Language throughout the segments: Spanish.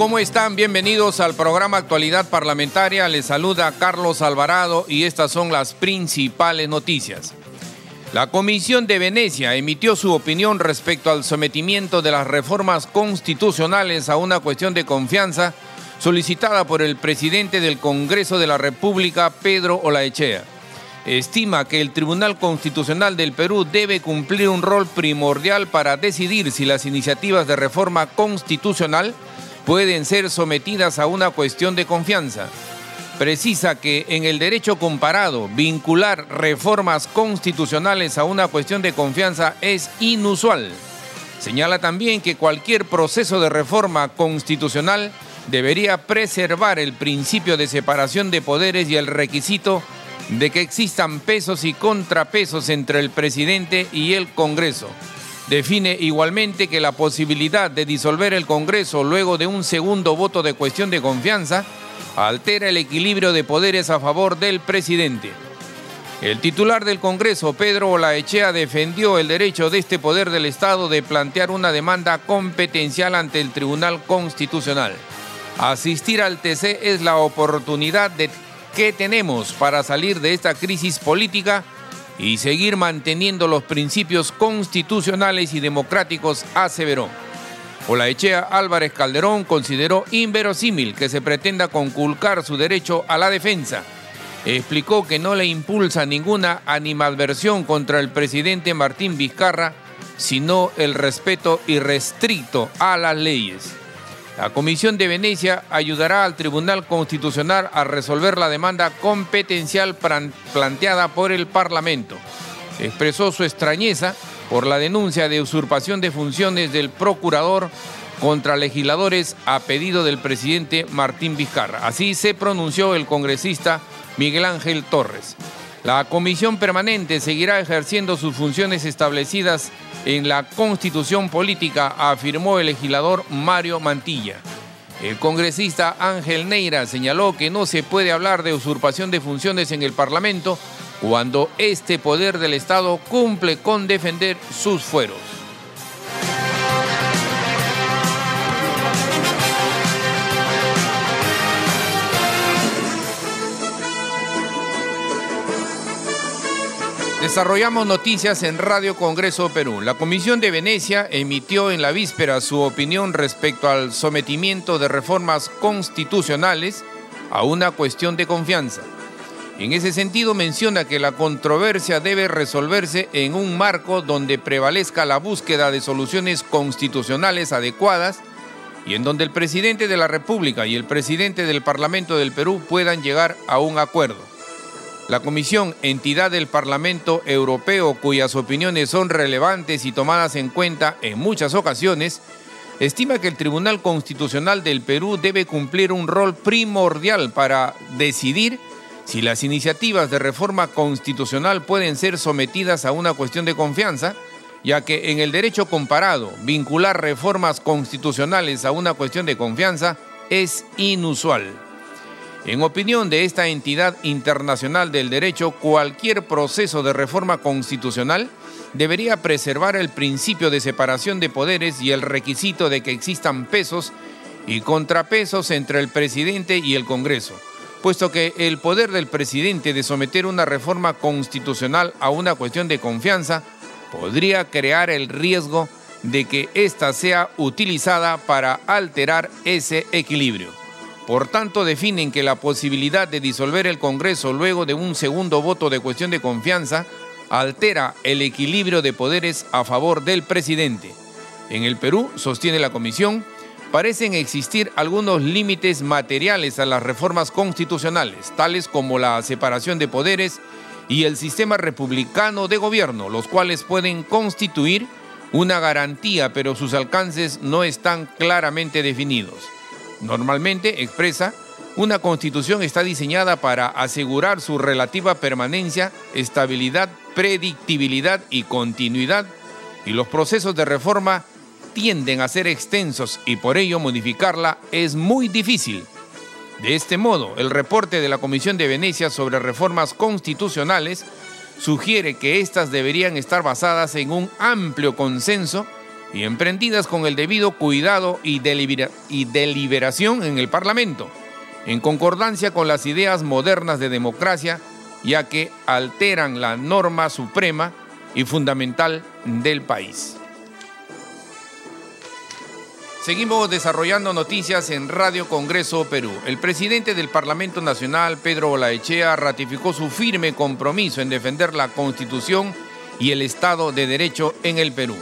¿Cómo están? Bienvenidos al programa Actualidad Parlamentaria. Les saluda Carlos Alvarado y estas son las principales noticias. La Comisión de Venecia emitió su opinión respecto al sometimiento de las reformas constitucionales a una cuestión de confianza solicitada por el presidente del Congreso de la República, Pedro Olaechea. Estima que el Tribunal Constitucional del Perú debe cumplir un rol primordial para decidir si las iniciativas de reforma constitucional pueden ser sometidas a una cuestión de confianza. Precisa que en el derecho comparado vincular reformas constitucionales a una cuestión de confianza es inusual. Señala también que cualquier proceso de reforma constitucional debería preservar el principio de separación de poderes y el requisito de que existan pesos y contrapesos entre el presidente y el Congreso. Define igualmente que la posibilidad de disolver el Congreso luego de un segundo voto de cuestión de confianza altera el equilibrio de poderes a favor del presidente. El titular del Congreso, Pedro Olaechea, defendió el derecho de este poder del Estado de plantear una demanda competencial ante el Tribunal Constitucional. Asistir al TC es la oportunidad de que tenemos para salir de esta crisis política y seguir manteniendo los principios constitucionales y democráticos, aseveró. Olaechea Álvarez Calderón consideró inverosímil que se pretenda conculcar su derecho a la defensa. Explicó que no le impulsa ninguna animadversión contra el presidente Martín Vizcarra, sino el respeto irrestricto a las leyes. La Comisión de Venecia ayudará al Tribunal Constitucional a resolver la demanda competencial planteada por el Parlamento. Expresó su extrañeza por la denuncia de usurpación de funciones del procurador contra legisladores a pedido del presidente Martín Vizcarra. Así se pronunció el congresista Miguel Ángel Torres. La comisión permanente seguirá ejerciendo sus funciones establecidas en la constitución política, afirmó el legislador Mario Mantilla. El congresista Ángel Neira señaló que no se puede hablar de usurpación de funciones en el Parlamento cuando este poder del Estado cumple con defender sus fueros. Desarrollamos noticias en Radio Congreso Perú. La Comisión de Venecia emitió en la víspera su opinión respecto al sometimiento de reformas constitucionales a una cuestión de confianza. En ese sentido menciona que la controversia debe resolverse en un marco donde prevalezca la búsqueda de soluciones constitucionales adecuadas y en donde el presidente de la República y el presidente del Parlamento del Perú puedan llegar a un acuerdo. La Comisión, entidad del Parlamento Europeo cuyas opiniones son relevantes y tomadas en cuenta en muchas ocasiones, estima que el Tribunal Constitucional del Perú debe cumplir un rol primordial para decidir si las iniciativas de reforma constitucional pueden ser sometidas a una cuestión de confianza, ya que en el derecho comparado vincular reformas constitucionales a una cuestión de confianza es inusual. En opinión de esta entidad internacional del derecho, cualquier proceso de reforma constitucional debería preservar el principio de separación de poderes y el requisito de que existan pesos y contrapesos entre el presidente y el Congreso, puesto que el poder del presidente de someter una reforma constitucional a una cuestión de confianza podría crear el riesgo de que ésta sea utilizada para alterar ese equilibrio. Por tanto, definen que la posibilidad de disolver el Congreso luego de un segundo voto de cuestión de confianza altera el equilibrio de poderes a favor del presidente. En el Perú, sostiene la Comisión, parecen existir algunos límites materiales a las reformas constitucionales, tales como la separación de poderes y el sistema republicano de gobierno, los cuales pueden constituir una garantía, pero sus alcances no están claramente definidos. Normalmente expresa, una constitución está diseñada para asegurar su relativa permanencia, estabilidad, predictibilidad y continuidad, y los procesos de reforma tienden a ser extensos y por ello modificarla es muy difícil. De este modo, el reporte de la Comisión de Venecia sobre reformas constitucionales sugiere que éstas deberían estar basadas en un amplio consenso y emprendidas con el debido cuidado y, deliberación en el Parlamento, en concordancia con las ideas modernas de democracia, ya que alteran la norma suprema y fundamental del país. Seguimos desarrollando noticias en Radio Congreso Perú. El presidente del Parlamento Nacional, Pedro Olaechea, ratificó su firme compromiso en defender la Constitución y el Estado de Derecho en el Perú.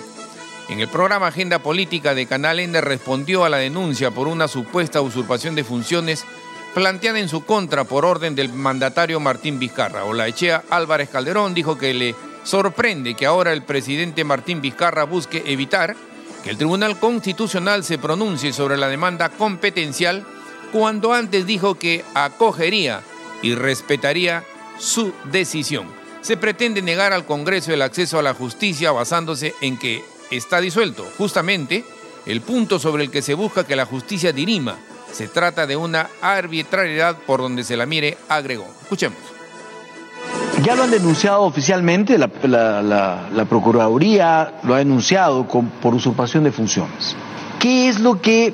En el programa Agenda Política de Canal Ende respondió a la denuncia por una supuesta usurpación de funciones planteada en su contra por orden del mandatario Martín Vizcarra. Olaechea Álvarez Calderón dijo que le sorprende que ahora el presidente Martín Vizcarra busque evitar que el Tribunal Constitucional se pronuncie sobre la demanda competencial cuando antes dijo que acogería y respetaría su decisión. Se pretende negar al Congreso el acceso a la justicia basándose en que está disuelto. Justamente, el punto sobre el que se busca que la justicia dirima. Se trata de una arbitrariedad por donde se la mire, agregó. Escuchemos. Ya lo han denunciado oficialmente, la, Procuraduría lo ha denunciado por usurpación de funciones. ¿Qué es lo que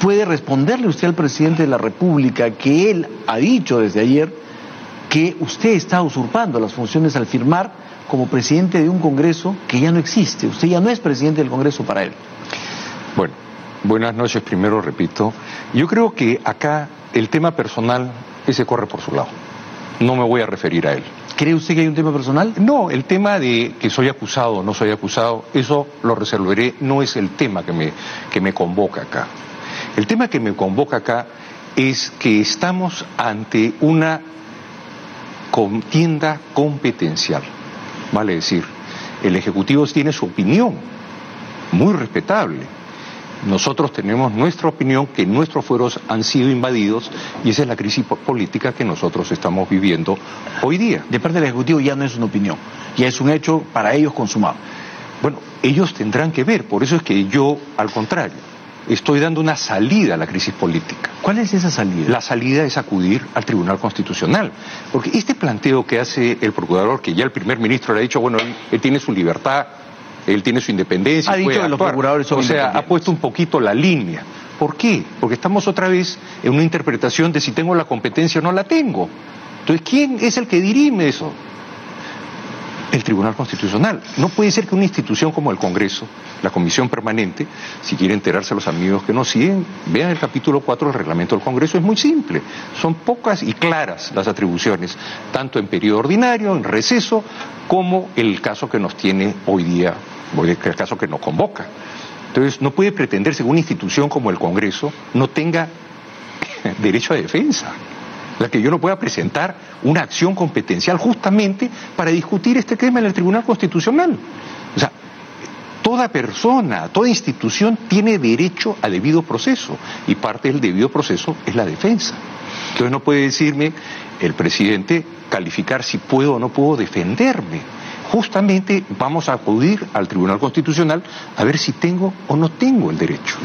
puede responderle usted al presidente de la República que él ha dicho desde ayer que usted está usurpando las funciones al firmar como presidente de un Congreso que ya no existe? Usted ya no es presidente del Congreso para él. Bueno, buenas noches primero, repito. Yo creo que acá el tema personal ese corre por su lado. No me voy a referir a él. ¿Cree usted que hay un tema personal? No, el tema de que soy acusado o no soy acusado, eso lo resolveré, no es el tema que me, que me convoca acá. El tema que me convoca acá es que estamos ante una contienda competencial. Vale decir, el Ejecutivo tiene su opinión, muy respetable, nosotros tenemos nuestra opinión que nuestros fueros han sido invadidos y esa es la crisis política que nosotros estamos viviendo hoy día. De parte del Ejecutivo ya no es una opinión, ya es un hecho para ellos consumado. Bueno, ellos tendrán que ver, por eso es que yo, al contrario, estoy dando una salida a la crisis política. ¿Cuál es esa salida? La salida es acudir al Tribunal Constitucional. Porque este planteo que hace el procurador, que ya el primer ministro le ha dicho, bueno, él tiene su libertad él tiene su independencia. Ha dicho que los procuradores son O sea, ha puesto un poquito la línea. ¿Por qué? Porque estamos otra vez en una interpretación de si tengo la competencia o no la tengo. Entonces, ¿quién es el que dirime eso? El Tribunal Constitucional. No puede ser que una institución como el Congreso, la Comisión Permanente, si quieren enterarse los amigos que nos siguen, vean el capítulo 4 del reglamento del Congreso, es muy simple. Son pocas y claras las atribuciones, tanto en periodo ordinario, en receso, como el caso que nos tiene hoy día el caso que nos convoca. Entonces, no puede pretenderse que una institución como el Congreso no tenga derecho a defensa, la que yo no pueda presentar una acción competencial justamente para discutir este tema en el Tribunal Constitucional. O sea, toda persona, toda institución tiene derecho a debido proceso y parte del debido proceso es la defensa. Entonces no puede decirme el presidente calificar si puedo o no puedo defenderme justamente vamos a acudir al Tribunal Constitucional a ver si tengo o no tengo el derecho.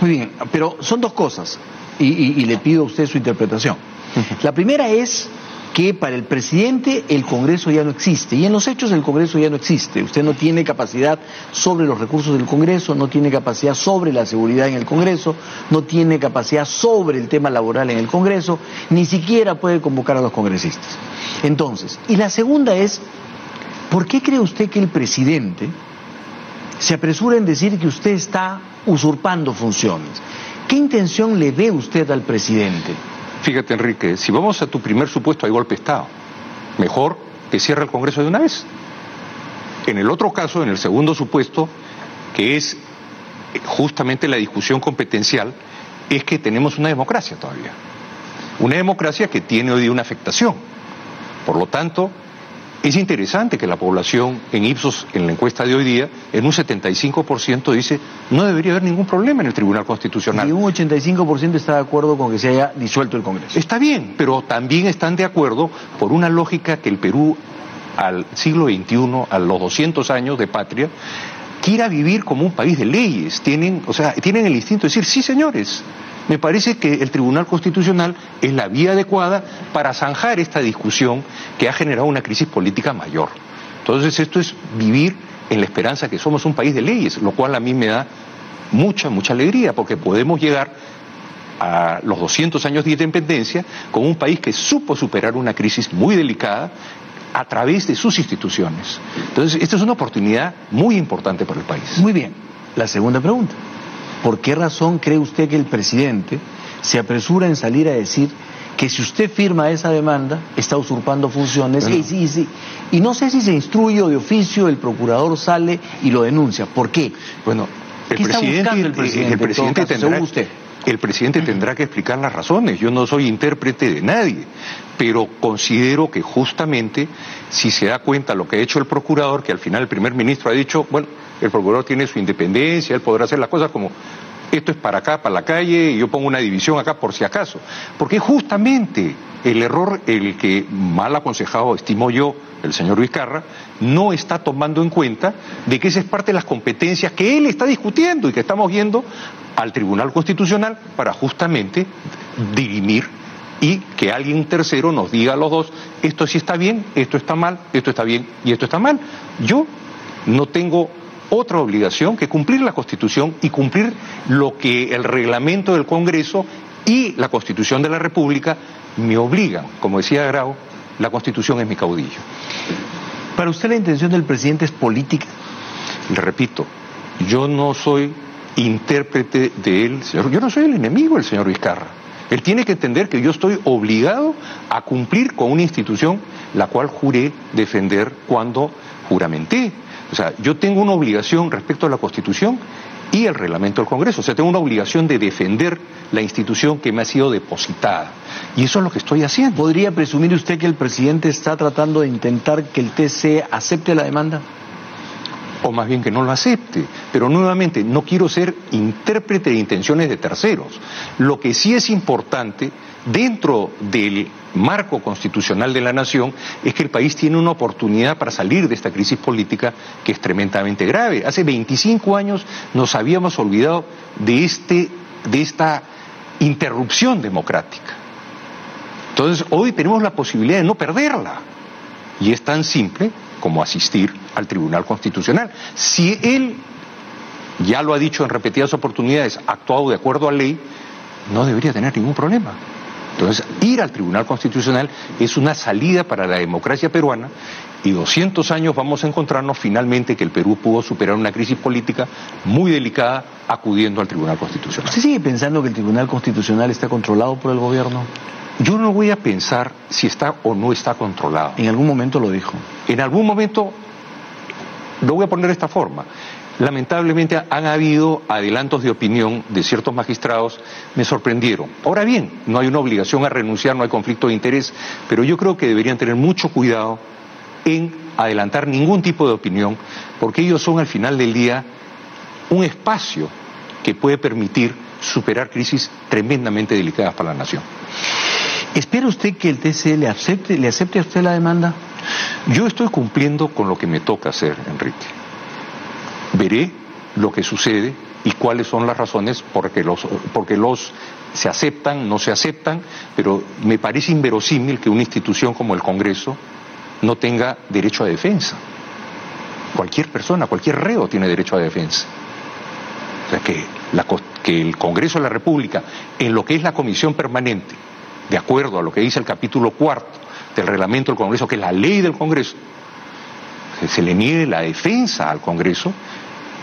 Muy bien, pero son dos cosas y, le pido a usted su interpretación. La primera es que para el presidente el Congreso ya no existe y en los hechos el Congreso ya no existe. Usted no tiene capacidad sobre los recursos del Congreso, no tiene capacidad sobre la seguridad en el Congreso, no tiene capacidad sobre el tema laboral en el Congreso, ni siquiera puede convocar a los congresistas. Entonces, y la segunda es ¿Por qué cree usted que el presidente se apresura en decir que usted está usurpando funciones? ¿Qué intención le ve usted al presidente? Fíjate, Enrique, si vamos a tu primer supuesto, hay golpe Estado. Mejor que cierre el Congreso de una vez. En el otro caso, en el segundo supuesto, que es justamente la discusión competencial, es que tenemos una democracia todavía. Una democracia que tiene hoy una afectación. Por lo tanto, es interesante que la población en Ipsos, en la encuesta de hoy día, en un 75% dice no debería haber ningún problema en el Tribunal Constitucional. Y un 85% está de acuerdo con que se haya disuelto el Congreso. Está bien, pero también están de acuerdo por una lógica que el Perú al siglo XXI, a los 200 años de patria, quiera vivir como un país de leyes. Tienen, o sea, tienen el instinto de decir, sí señores, me parece que el Tribunal Constitucional es la vía adecuada para zanjar esta discusión que ha generado una crisis política mayor. Entonces esto es vivir en la esperanza que somos un país de leyes, lo cual a mí me da mucha, mucha alegría, porque podemos llegar a los 200 años de independencia con un país que supo superar una crisis muy delicada a través de sus instituciones. Entonces, esta es una oportunidad muy importante para el país. Muy bien. La segunda pregunta. ¿Por qué razón cree usted que el presidente se apresura en salir a decir que si usted firma esa demanda está usurpando funciones y, no sé si se instruye o de oficio el procurador sale y lo denuncia. ¿Por qué? Bueno, el presidente, el presidente, el presidente tendrá, usted? El presidente tendrá que explicar las razones. Yo no soy intérprete de nadie, pero considero que justamente si se da cuenta lo que ha hecho el procurador, que al final el primer ministro ha dicho, bueno, el procurador tiene su independencia, él podrá hacer las cosas como esto es para acá, para la calle, y yo pongo una división acá por si acaso. Porque justamente el error, el que mal aconsejado, estimo yo, el señor Vizcarra, no está tomando en cuenta de que esa es parte de las competencias que él está discutiendo y que estamos viendo al Tribunal Constitucional para justamente dirimir y que alguien tercero nos diga a los dos, esto sí está bien, esto está mal, esto está bien y esto está mal. Yo no tengo otra obligación que cumplir la Constitución y cumplir lo que el reglamento del Congreso y la Constitución de la República me obligan. Como decía Grau, la Constitución es mi caudillo. ¿Para usted la intención del presidente es política? Le repito, yo no soy intérprete de él, yo no soy el enemigo del señor Vizcarra. Él tiene que entender que yo estoy obligado a cumplir con una institución la cual juré defender cuando juramenté. O sea, yo tengo una obligación respecto a la Constitución y el reglamento del Congreso. O sea, tengo una obligación de defender la institución que me ha sido depositada. Y eso es lo que estoy haciendo. ¿Podría presumir usted que el presidente está tratando de intentar que el TC acepte la demanda? O más bien que no lo acepte. Pero nuevamente, no quiero ser intérprete de intenciones de terceros. Lo que sí es importante dentro del marco constitucional de la nación es que el país tiene una oportunidad para salir de esta crisis política que es tremendamente grave. Hace 25 años nos habíamos olvidado de, este, de esta interrupción democrática. Entonces, hoy tenemos la posibilidad de no perderla. Y es tan simple como asistir al Tribunal Constitucional. Si él, ya lo ha dicho en repetidas oportunidades, ha actuado de acuerdo a ley, no debería tener ningún problema. Entonces, ir al Tribunal Constitucional es una salida para la democracia peruana y 200 años vamos a encontrarnos finalmente que el Perú pudo superar una crisis política muy delicada acudiendo al Tribunal Constitucional. ¿Usted sigue pensando que el Tribunal Constitucional está controlado por el gobierno? Yo no voy a pensar si está o no está controlado. En algún momento lo dijo. En algún momento, lo voy a poner de esta forma. Lamentablemente han habido adelantos de opinión de ciertos magistrados, me sorprendieron. Ahora bien, no hay una obligación a renunciar, no hay conflicto de interés, pero yo creo que deberían tener mucho cuidado en adelantar ningún tipo de opinión, porque ellos son al final del día un espacio que puede permitir superar crisis tremendamente delicadas para la nación. ¿Espera usted que el TCE le acepte, le acepte a usted la demanda? Yo estoy cumpliendo con lo que me toca hacer, Enrique. Veré lo que sucede y cuáles son las razones porque los, porque los se aceptan, no se aceptan, pero me parece inverosímil que una institución como el Congreso no tenga derecho a defensa. Cualquier persona, cualquier reo tiene derecho a defensa. O sea, que, que el Congreso de la República, en lo que es la comisión permanente, de acuerdo a lo que dice el capítulo cuarto del reglamento del Congreso, que es la ley del Congreso, se le niegue la defensa al Congreso,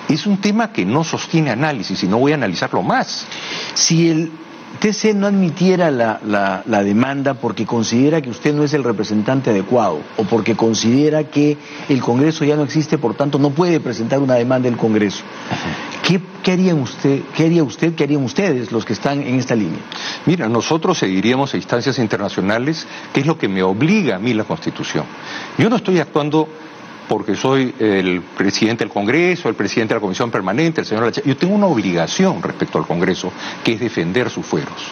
es un tema que no sostiene análisis y no voy a analizarlo más. Si el TC no admitiera la, la, demanda porque considera que usted no es el representante adecuado o porque considera que el Congreso ya no existe, por tanto no puede presentar una demanda del Congreso. ¿Qué, harían usted, ¿Qué haría usted, qué harían ustedes los que están en esta línea? Mira, nosotros seguiríamos a instancias internacionales, que es lo que me obliga a mí la Constitución. Yo no estoy actuando porque soy el presidente del Congreso, el presidente de la Comisión Permanente, el señor Yo tengo una obligación respecto al Congreso, que es defender sus fueros.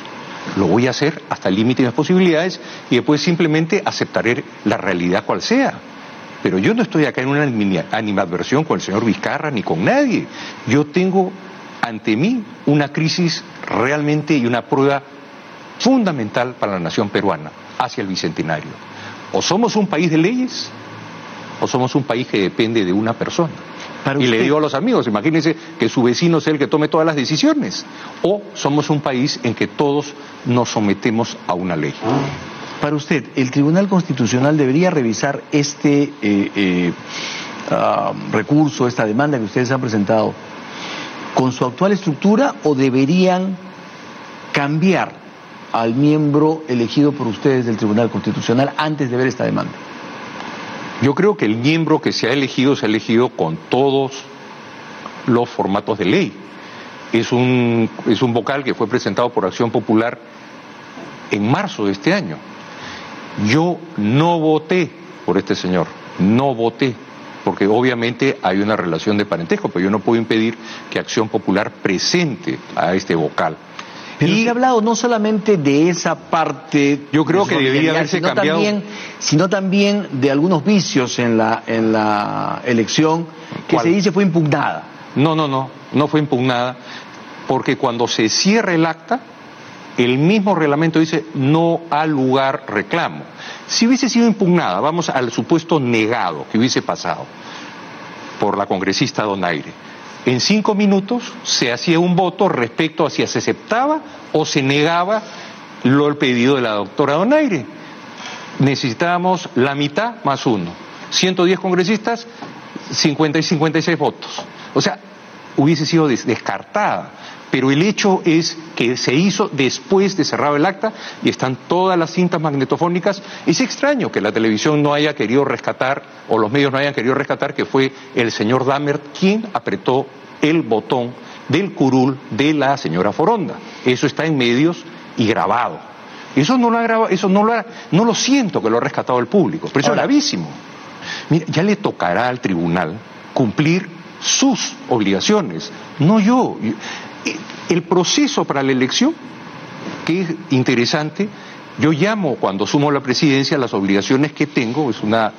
Lo voy a hacer hasta el límite de mis posibilidades y después simplemente aceptaré la realidad cual sea. Pero yo no estoy acá en una animadversión con el señor Vizcarra ni con nadie. Yo tengo ante mí una crisis realmente y una prueba fundamental para la nación peruana hacia el bicentenario. O somos un país de leyes o somos un país que depende de una persona. y le digo a los amigos, imagínense que su vecino sea el que tome todas las decisiones. O somos un país en que todos nos sometemos a una ley. Para usted, ¿el Tribunal Constitucional debería revisar este eh, eh, ah, recurso, esta demanda que ustedes han presentado, con su actual estructura o deberían cambiar al miembro elegido por ustedes del Tribunal Constitucional antes de ver esta demanda? Yo creo que el miembro que se ha elegido se ha elegido con todos los formatos de ley. Es un, es un vocal que fue presentado por Acción Popular en marzo de este año. Yo no voté por este señor, no voté, porque obviamente hay una relación de parentesco, pero yo no puedo impedir que Acción Popular presente a este vocal. Pero y, ha hablado no solamente de esa parte. Yo creo que debería haberse sino cambiado. También, sino también de algunos vicios en la, en la elección que ¿Cuál? se dice fue impugnada. No, no, no, no fue impugnada, porque cuando se cierra el acta, el mismo reglamento dice no ha lugar reclamo. Si hubiese sido impugnada, vamos al supuesto negado que hubiese pasado por la congresista Donaire. En cinco minutos se hacía un voto respecto a si se aceptaba o se negaba lo el pedido de la doctora Donaire. Necesitábamos la mitad más uno. 110 congresistas, 50 y 56 votos. O sea, hubiese sido des descartada. Pero el hecho es que se hizo después de cerrado el acta y están todas las cintas magnetofónicas. Es extraño que la televisión no haya querido rescatar, o los medios no hayan querido rescatar, que fue el señor Dahmer quien apretó el botón del curul de la señora Foronda. Eso está en medios y grabado. Eso no lo ha grabado, eso no lo, ha, no lo siento que lo ha rescatado el público, pero eso es gravísimo. Mira, ya le tocará al tribunal cumplir sus obligaciones, no yo. El proceso para la elección, que es interesante, yo llamo cuando sumo la presidencia las obligaciones que tengo, es una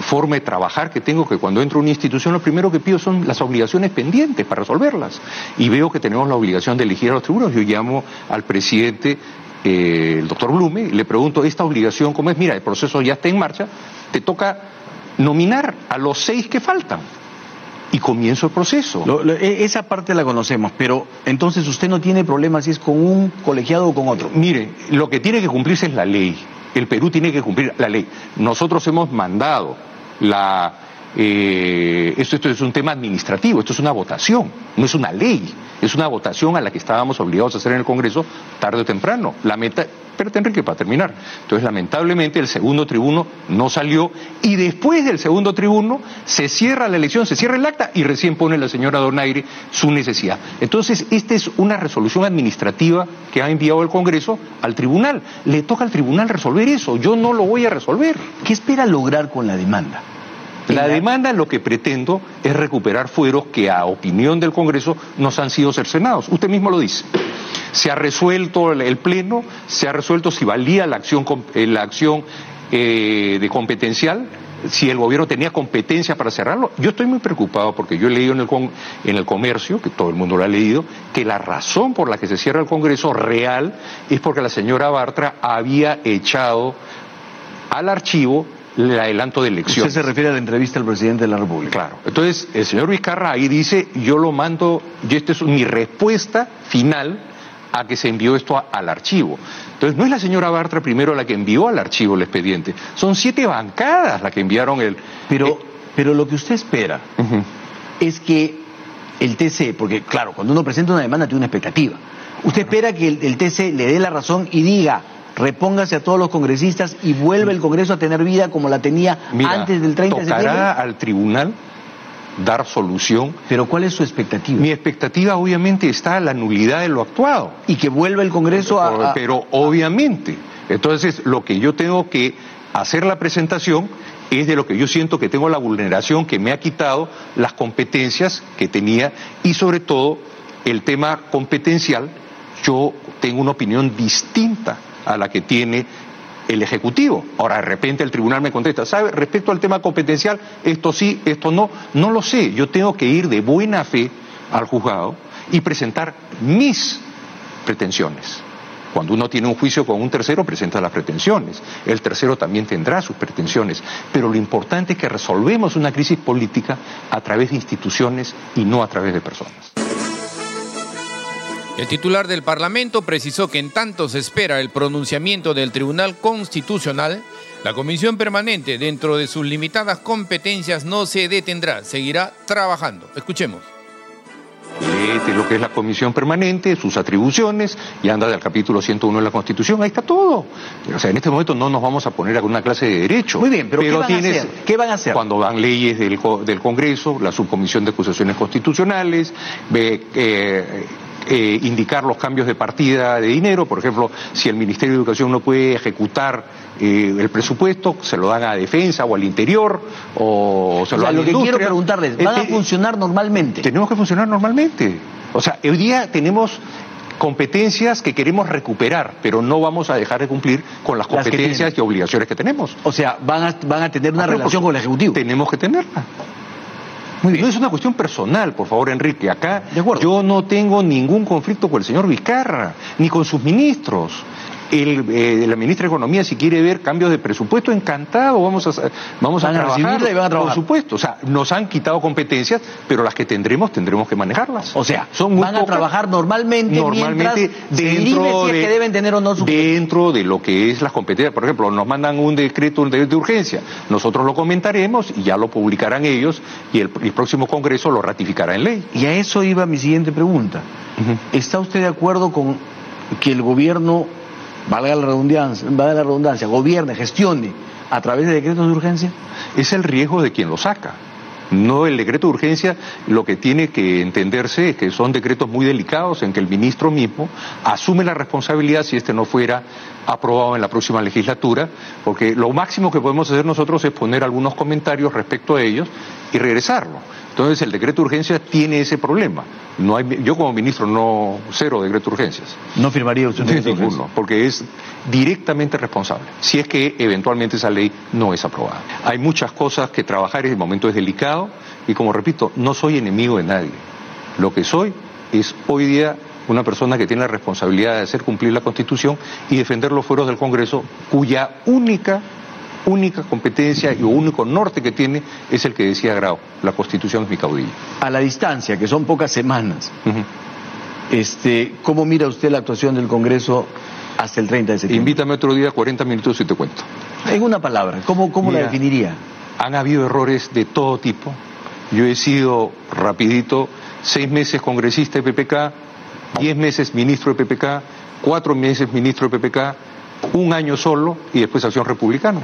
forma de trabajar que tengo, que cuando entro a una institución lo primero que pido son las obligaciones pendientes para resolverlas. Y veo que tenemos la obligación de elegir a los tribunos. Yo llamo al presidente, eh, el doctor Blume, y le pregunto, ¿esta obligación cómo es? Mira, el proceso ya está en marcha, te toca nominar a los seis que faltan y comienzo el proceso. Lo, lo, esa parte la conocemos, pero entonces usted no tiene problema si es con un colegiado o con otro. Mire, lo que tiene que cumplirse es la ley. El Perú tiene que cumplir la ley. Nosotros hemos mandado la... Eh, esto, esto es un tema administrativo, esto es una votación, no es una ley, es una votación a la que estábamos obligados a hacer en el Congreso tarde o temprano. La meta, espérate Enrique, para terminar. Entonces, lamentablemente, el segundo tribuno no salió y después del segundo tribuno se cierra la elección, se cierra el acta y recién pone la señora Donaire su necesidad. Entonces, esta es una resolución administrativa que ha enviado el Congreso al tribunal. Le toca al tribunal resolver eso, yo no lo voy a resolver. ¿Qué espera lograr con la demanda? La demanda lo que pretendo es recuperar fueros que a opinión del Congreso nos han sido cercenados. Usted mismo lo dice. Se ha resuelto el Pleno, se ha resuelto si valía la acción, la acción eh, de competencial, si el gobierno tenía competencia para cerrarlo. Yo estoy muy preocupado porque yo he leído en el, en el comercio, que todo el mundo lo ha leído, que la razón por la que se cierra el Congreso real es porque la señora Bartra había echado al archivo el adelanto de elecciones. Usted se refiere a la entrevista al presidente de la República. Claro. Entonces, el señor Vizcarra ahí dice, yo lo mando, y esta es mi respuesta final a que se envió esto a, al archivo. Entonces, no es la señora Bartra primero la que envió al archivo el expediente, son siete bancadas las que enviaron el... Pero, eh, pero lo que usted espera uh -huh. es que el TC, porque claro, cuando uno presenta una demanda tiene una expectativa, usted espera que el, el TC le dé la razón y diga, repóngase a todos los congresistas y vuelve el Congreso a tener vida como la tenía Mira, antes del 30 de septiembre? tocará al tribunal dar solución. Pero ¿cuál es su expectativa? Mi expectativa obviamente está la nulidad de lo actuado. Y que vuelva el Congreso a... a... Pero obviamente. Entonces, lo que yo tengo que hacer la presentación es de lo que yo siento que tengo la vulneración que me ha quitado las competencias que tenía y sobre todo el tema competencial, yo tengo una opinión distinta a la que tiene el Ejecutivo. Ahora, de repente el tribunal me contesta, ¿sabe? Respecto al tema competencial, esto sí, esto no, no lo sé. Yo tengo que ir de buena fe al juzgado y presentar mis pretensiones. Cuando uno tiene un juicio con un tercero, presenta las pretensiones. El tercero también tendrá sus pretensiones. Pero lo importante es que resolvemos una crisis política a través de instituciones y no a través de personas. El titular del Parlamento precisó que en tanto se espera el pronunciamiento del Tribunal Constitucional, la Comisión Permanente, dentro de sus limitadas competencias, no se detendrá, seguirá trabajando. Escuchemos de lo que es la comisión permanente, sus atribuciones, y anda del capítulo 101 de la Constitución, ahí está todo. O sea, en este momento no nos vamos a poner a una clase de derecho. Muy bien, pero, ¿qué, van a hacer? ¿qué van a hacer? Cuando van leyes del, del Congreso, la subcomisión de acusaciones constitucionales, ve, eh, eh, indicar los cambios de partida de dinero, por ejemplo, si el Ministerio de Educación no puede ejecutar eh, el presupuesto, se lo dan a defensa o al interior, o se lo dan a lo que quiero preguntarles, ¿van a funcionar normalmente? Tenemos que funcionar normalmente. O sea, hoy día tenemos competencias que queremos recuperar, pero no vamos a dejar de cumplir con las competencias y obligaciones que tenemos. O sea, van a, van a tener una relación con el Ejecutivo. Tenemos que tenerla. No es una cuestión personal, por favor, Enrique. Acá yo no tengo ningún conflicto con el señor Vizcarra, ni con sus ministros el, eh, la ministra de Economía, si quiere ver cambios de presupuesto, encantado, vamos a, vamos a, trabajar, y van a trabajar. Por supuesto, o sea, nos han quitado competencias, pero las que tendremos, tendremos que manejarlas. O sea, son van a trabajar normalmente, normalmente dentro de, que deben tener o no Dentro de lo que es las competencias. Por ejemplo, nos mandan un decreto de, de urgencia, nosotros lo comentaremos y ya lo publicarán ellos y el, próximo Congreso lo ratificará en ley. Y a eso iba mi siguiente pregunta. ¿Está usted de acuerdo con que el gobierno valga la redundancia, valga la redundancia, gobierne, gestione a través de decretos de urgencia? Es el riesgo de quien lo saca. No el decreto de urgencia, lo que tiene que entenderse es que son decretos muy delicados en que el ministro mismo asume la responsabilidad si este no fuera aprobado en la próxima legislatura, porque lo máximo que podemos hacer nosotros es poner algunos comentarios respecto a ellos y regresarlo. Entonces el decreto de urgencia tiene ese problema. No hay, yo como ministro no cero decreto de urgencias. ¿No firmaría usted un decreto Ninguno, porque es directamente responsable, si es que eventualmente esa ley no es aprobada. Hay muchas cosas que trabajar, en el momento es delicado y como repito, no soy enemigo de nadie. Lo que soy es hoy día una persona que tiene la responsabilidad de hacer cumplir la Constitución y defender los fueros del Congreso, cuya única única competencia y único norte que tiene es el que decía Grau, la Constitución es mi caudillo. A la distancia, que son pocas semanas, este, ¿cómo mira usted la actuación del Congreso hasta el 30 de septiembre? Invítame otro día, 40 minutos y te cuento. En una palabra, ¿cómo, cómo la definiría? Han habido errores de todo tipo. Yo he sido, rapidito, seis meses congresista de PPK, diez meses ministro de PPK, cuatro meses ministro de PPK, un año solo y después acción republicana.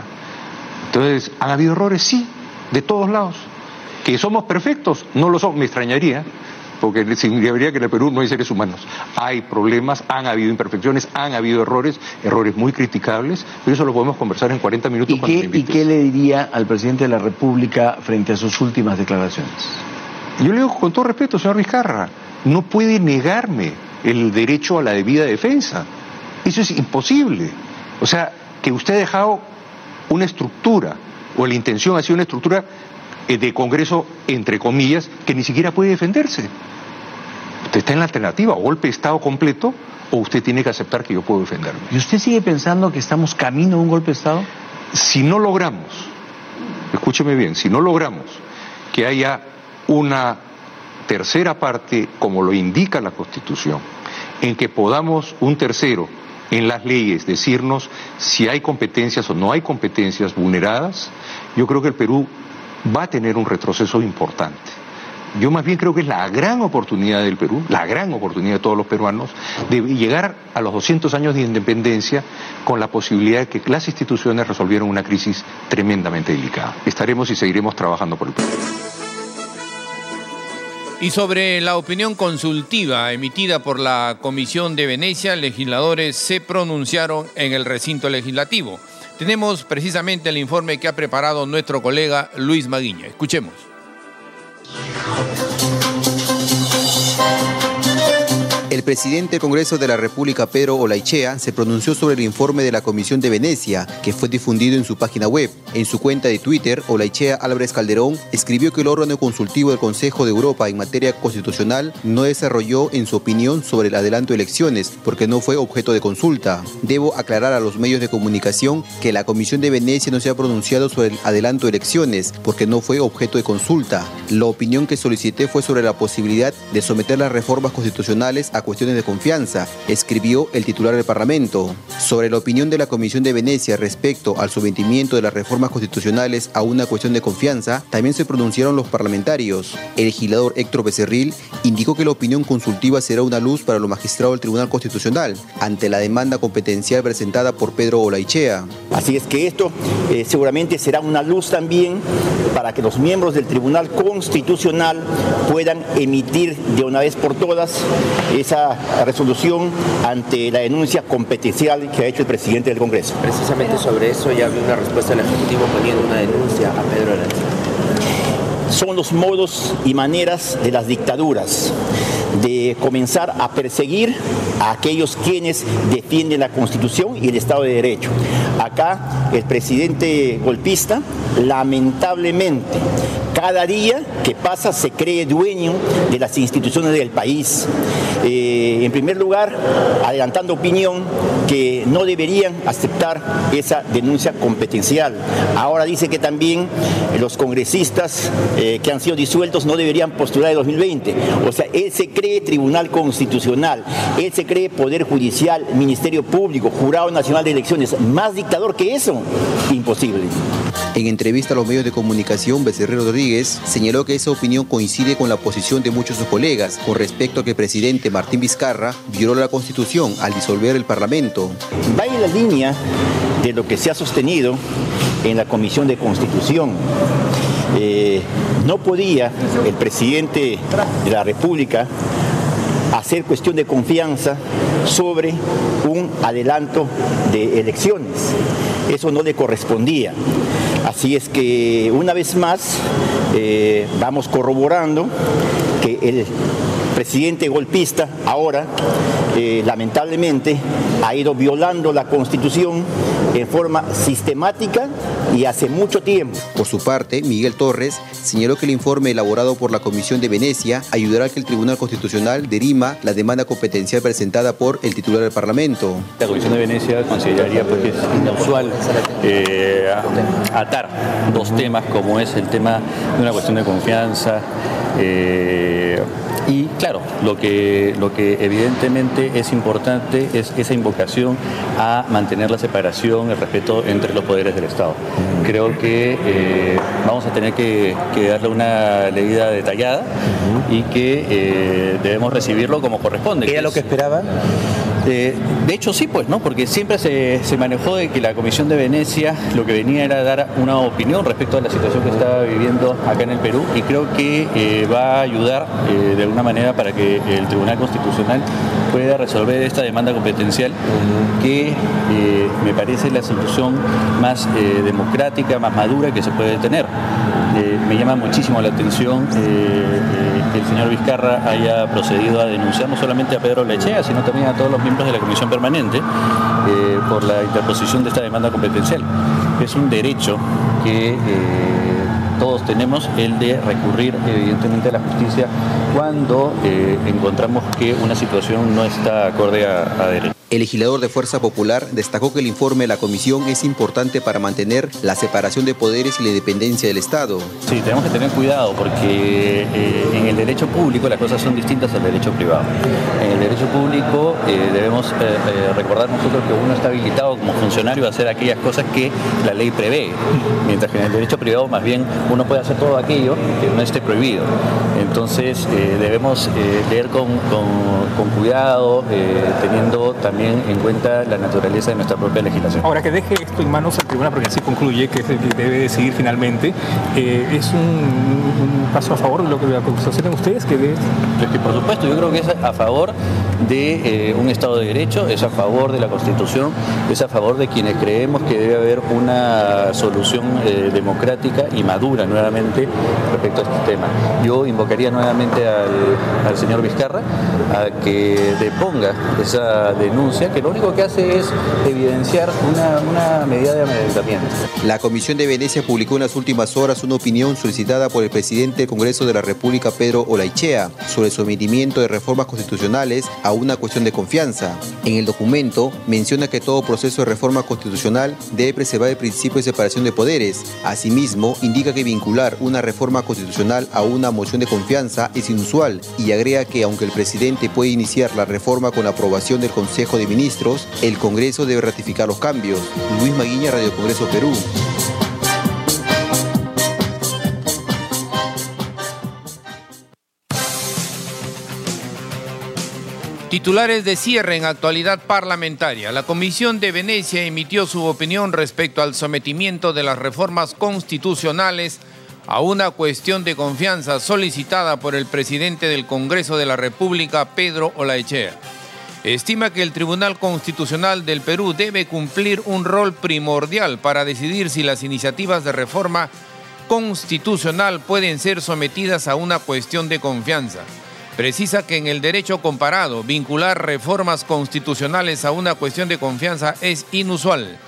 Entonces, ¿han habido errores? Sí, de todos lados. ¿Que somos perfectos? No lo somos, me extrañaría, porque significaría que en el Perú no hay seres humanos. Hay problemas, han habido imperfecciones, han habido errores, errores muy criticables, pero eso lo podemos conversar en 40 minutos. ¿Y, qué, ¿y qué le diría al presidente de la República frente a sus últimas declaraciones? Yo le digo con todo respeto, señor Vizcarra, no puede negarme el derecho a la debida defensa. Eso es imposible. O sea, que usted ha dejado una estructura, o la intención ha sido una estructura eh, de Congreso, entre comillas, que ni siquiera puede defenderse. Usted está en la alternativa, o golpe de Estado completo, o usted tiene que aceptar que yo puedo defenderme. ¿Y usted sigue pensando que estamos camino a un golpe de Estado? Si no logramos, escúcheme bien, si no logramos que haya una tercera parte, como lo indica la Constitución, en que podamos un tercero en las leyes decirnos si hay competencias o no hay competencias vulneradas, yo creo que el Perú va a tener un retroceso importante. Yo más bien creo que es la gran oportunidad del Perú, la gran oportunidad de todos los peruanos, de llegar a los 200 años de independencia con la posibilidad de que las instituciones resolvieran una crisis tremendamente delicada. Estaremos y seguiremos trabajando por el Perú. Y sobre la opinión consultiva emitida por la Comisión de Venecia, legisladores se pronunciaron en el recinto legislativo. Tenemos precisamente el informe que ha preparado nuestro colega Luis Maguiña. Escuchemos. El presidente del Congreso de la República, Pedro Olaichea, se pronunció sobre el informe de la Comisión de Venecia, que fue difundido en su página web. En su cuenta de Twitter, Olaichea Álvarez Calderón escribió que el órgano consultivo del Consejo de Europa en materia constitucional no desarrolló en su opinión sobre el adelanto de elecciones, porque no fue objeto de consulta. Debo aclarar a los medios de comunicación que la Comisión de Venecia no se ha pronunciado sobre el adelanto de elecciones, porque no fue objeto de consulta. La opinión que solicité fue sobre la posibilidad de someter las reformas constitucionales a cuestiones de confianza, escribió el titular del Parlamento. Sobre la opinión de la Comisión de Venecia respecto al sometimiento de las reformas constitucionales a una cuestión de confianza, también se pronunciaron los parlamentarios. El legislador Héctor Becerril indicó que la opinión consultiva será una luz para los magistrados del Tribunal Constitucional ante la demanda competencial presentada por Pedro Olaichea. Así es que esto eh, seguramente será una luz también para que los miembros del Tribunal Constitucional puedan emitir de una vez por todas esa resolución ante la denuncia competencial que ha hecho el presidente del Congreso. Precisamente sobre eso ya había una respuesta del Ejecutivo poniendo una denuncia a Pedro Aranza. Son los modos y maneras de las dictaduras de comenzar a perseguir a aquellos quienes defienden la Constitución y el Estado de Derecho. Acá el presidente golpista lamentablemente cada día que pasa se cree dueño de las instituciones del país. Eh, en primer lugar, adelantando opinión que no deberían aceptar esa denuncia competencial. Ahora dice que también los congresistas eh, que han sido disueltos no deberían postular en 2020. O sea, él se cree Tribunal Constitucional, él se cree Poder Judicial, Ministerio Público, Jurado Nacional de Elecciones. Más dictador que eso, imposible. En entrevista a los medios de comunicación, Becerril Rodríguez señaló que esa opinión coincide con la posición de muchos de sus colegas con respecto a que el presidente Martín Vizcarra violó la Constitución al disolver el Parlamento. Va en la línea de lo que se ha sostenido en la Comisión de Constitución. Eh, no podía el presidente de la República hacer cuestión de confianza sobre un adelanto de elecciones. Eso no le correspondía. Así es que una vez más eh, vamos corroborando que el presidente golpista ahora, eh, lamentablemente, ha ido violando la constitución en forma sistemática y hace mucho tiempo. Por su parte, Miguel Torres señaló que el informe elaborado por la Comisión de Venecia ayudará a que el Tribunal Constitucional derima la demanda competencial presentada por el titular del Parlamento. La Comisión de Venecia consideraría pues, que es inusual eh, atar dos temas como es el tema de una cuestión de confianza eh, y claro, lo que, lo que evidentemente es importante es esa invocación a mantener la separación, el respeto entre los poderes del Estado. Creo que eh, vamos a tener que, darle una leída detallada y que eh, debemos recibirlo como corresponde. ¿Era lo que esperaban? Eh, de hecho sí, pues, ¿no? Porque siempre se, manejó de que la Comisión de Venecia lo que venía era dar una opinión respecto a la situación que estaba viviendo acá en el Perú y creo que eh, va a ayudar eh, de alguna manera para que el Tribunal Constitucional pueda resolver esta demanda competencial que me parece la solución más democrática, más madura que se puede tener. Me llama muchísimo la atención que el señor Vizcarra haya procedido a denunciar no solamente a Pedro Lechea, sino también a todos los miembros de la Comisión Permanente eh, por la interposición de esta demanda competencial. Es un derecho que eh, todos tenemos, el de recurrir evidentemente a la justicia cuando eh, encontramos que una situación no está acorde a derecho. El legislador de Fuerza Popular destacó que el informe de la comisión es importante para mantener la separación de poderes y la independencia del Estado. Sí, tenemos que tener cuidado porque eh, en el derecho público las cosas son distintas al derecho privado. En el derecho público eh, debemos eh, recordar nosotros que uno está habilitado como funcionario a hacer aquellas cosas que la ley prevé, mientras que en el derecho privado más bien uno puede hacer todo aquello que no esté prohibido. Entonces debemos leer con, con cuidado, teniendo también en cuenta la naturaleza de nuestra propia legislación. Ahora que deje esto en manos del tribunal, porque así concluye, que debe decidir finalmente, eh, ¿es un, paso a favor de lo que sostienen ustedes? Que, que por supuesto, yo creo que es a favor de eh, un Estado de Derecho, es a favor de la Constitución, es a favor de quienes creemos que debe haber una solución eh, democrática y madura postura nuevamente respecto a este tema. Yo invocaría nuevamente al, señor Vizcarra a que deponga esa denuncia, que lo único que hace es evidenciar una, una medida de amedrentamiento. La Comisión de Venecia publicó en las últimas horas una opinión solicitada por el presidente del Congreso de la República, Pedro Olaichea, sobre el sometimiento de reformas constitucionales a una cuestión de confianza. En el documento menciona que todo proceso de reforma constitucional debe preservar el principio de separación de poderes. Asimismo, indica vincular una reforma constitucional a una moción de confianza es inusual y agrega que aunque el presidente puede iniciar la reforma con la aprobación del Consejo de Ministros, el Congreso debe ratificar los cambios. Luis Maguiña, Radio Congreso Perú. Titulares de cierre en actualidad parlamentaria. La Comisión de Venecia emitió su opinión respecto al sometimiento de las reformas constitucionales a una cuestión de confianza solicitada por el presidente del Congreso de la República, Pedro Olaechea. Estima que el Tribunal Constitucional del Perú debe cumplir un rol primordial para decidir si las iniciativas de reforma constitucional pueden ser sometidas a una cuestión de confianza precisa que en el derecho comparado vincular reformas constitucionales a una cuestión de confianza es inusual.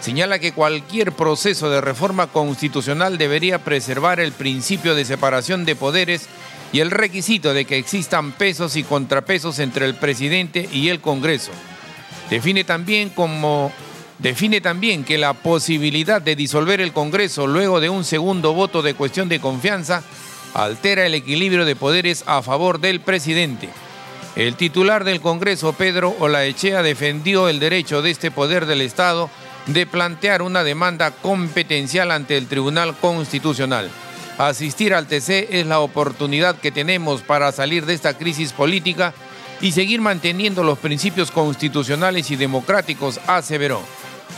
Señala que cualquier proceso de reforma constitucional debería preservar el principio de separación de poderes y el requisito de que existan pesos y contrapesos entre el presidente y el Congreso. Define también como define también que la posibilidad de disolver el Congreso luego de un segundo voto de cuestión de confianza altera el equilibrio de poderes a favor del presidente. El titular del Congreso, Pedro Olaechea, defendió el derecho de este poder del Estado de plantear una demanda competencial ante el Tribunal Constitucional. Asistir al TC es la oportunidad que tenemos para salir de esta crisis política y seguir manteniendo los principios constitucionales y democráticos, aseveró.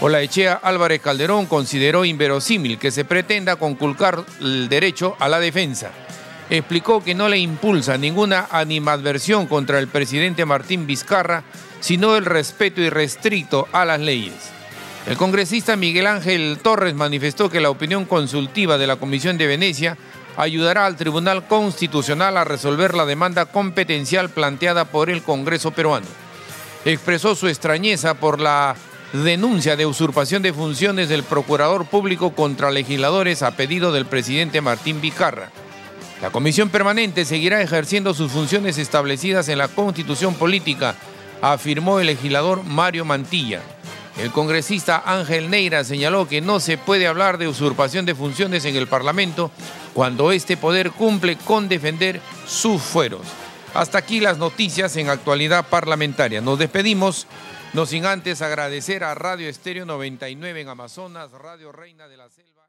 Olaechea Álvarez Calderón consideró inverosímil que se pretenda conculcar el derecho a la defensa explicó que no le impulsa ninguna animadversión contra el presidente Martín Vizcarra, sino el respeto irrestricto a las leyes. El congresista Miguel Ángel Torres manifestó que la opinión consultiva de la Comisión de Venecia ayudará al Tribunal Constitucional a resolver la demanda competencial planteada por el Congreso peruano. Expresó su extrañeza por la denuncia de usurpación de funciones del Procurador Público contra legisladores a pedido del presidente Martín Vizcarra. La comisión permanente seguirá ejerciendo sus funciones establecidas en la constitución política, afirmó el legislador Mario Mantilla. El congresista Ángel Neira señaló que no se puede hablar de usurpación de funciones en el Parlamento cuando este poder cumple con defender sus fueros. Hasta aquí las noticias en actualidad parlamentaria. Nos despedimos, no sin antes agradecer a Radio Estéreo 99 en Amazonas, Radio Reina de la Selva.